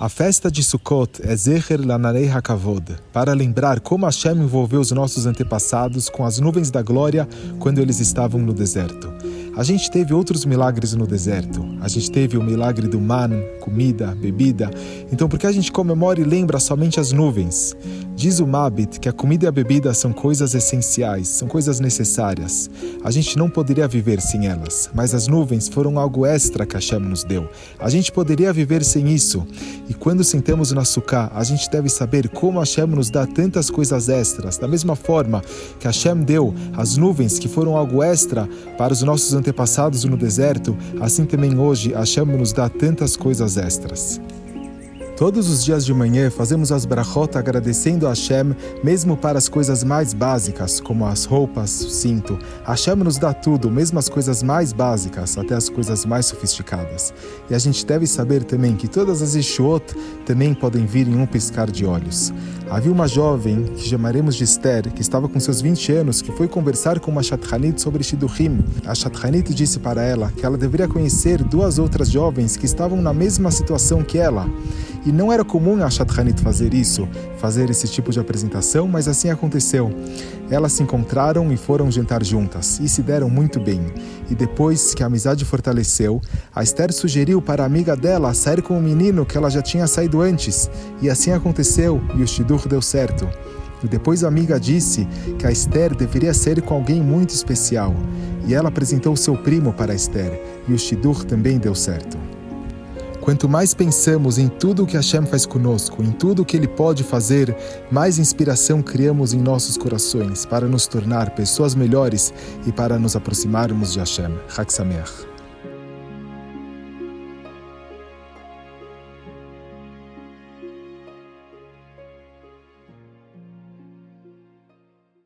A festa de Sukkot é Zecher Lanarei Hakavod, para lembrar como Hashem envolveu os nossos antepassados com as nuvens da glória quando eles estavam no deserto. A gente teve outros milagres no deserto. A gente teve o milagre do man, comida, bebida. Então, por que a gente comemora e lembra somente as nuvens? Diz o Mabit que a comida e a bebida são coisas essenciais, são coisas necessárias. A gente não poderia viver sem elas, mas as nuvens foram algo extra que Hashem nos deu. A gente poderia viver sem isso. E quando sentamos no açúcar, a gente deve saber como Hashem nos dá tantas coisas extras, da mesma forma que Hashem deu as nuvens que foram algo extra para os nossos antepassados no deserto, assim também hoje Hashem nos dá tantas coisas extras. Todos os dias de manhã fazemos as brachot agradecendo a Hashem, mesmo para as coisas mais básicas, como as roupas, o cinto. Hashem nos dá tudo, mesmo as coisas mais básicas, até as coisas mais sofisticadas. E a gente deve saber também que todas as Ishuot também podem vir em um piscar de olhos. Havia uma jovem, que chamaremos de Esther, que estava com seus 20 anos, que foi conversar com uma Shatranit sobre Shidurim. A Shatranit disse para ela que ela deveria conhecer duas outras jovens que estavam na mesma situação que ela. E não era comum a Shadchanit fazer isso, fazer esse tipo de apresentação, mas assim aconteceu. Elas se encontraram e foram jantar juntas, e se deram muito bem. E depois que a amizade fortaleceu, a Esther sugeriu para a amiga dela sair com o menino que ela já tinha saído antes, e assim aconteceu, e o Shidur deu certo. E depois a amiga disse que a Esther deveria sair com alguém muito especial, e ela apresentou seu primo para a Esther, e o Shidur também deu certo. Quanto mais pensamos em tudo o que Hashem faz conosco, em tudo o que Ele pode fazer, mais inspiração criamos em nossos corações para nos tornar pessoas melhores e para nos aproximarmos de Hashem. Hak Sameach.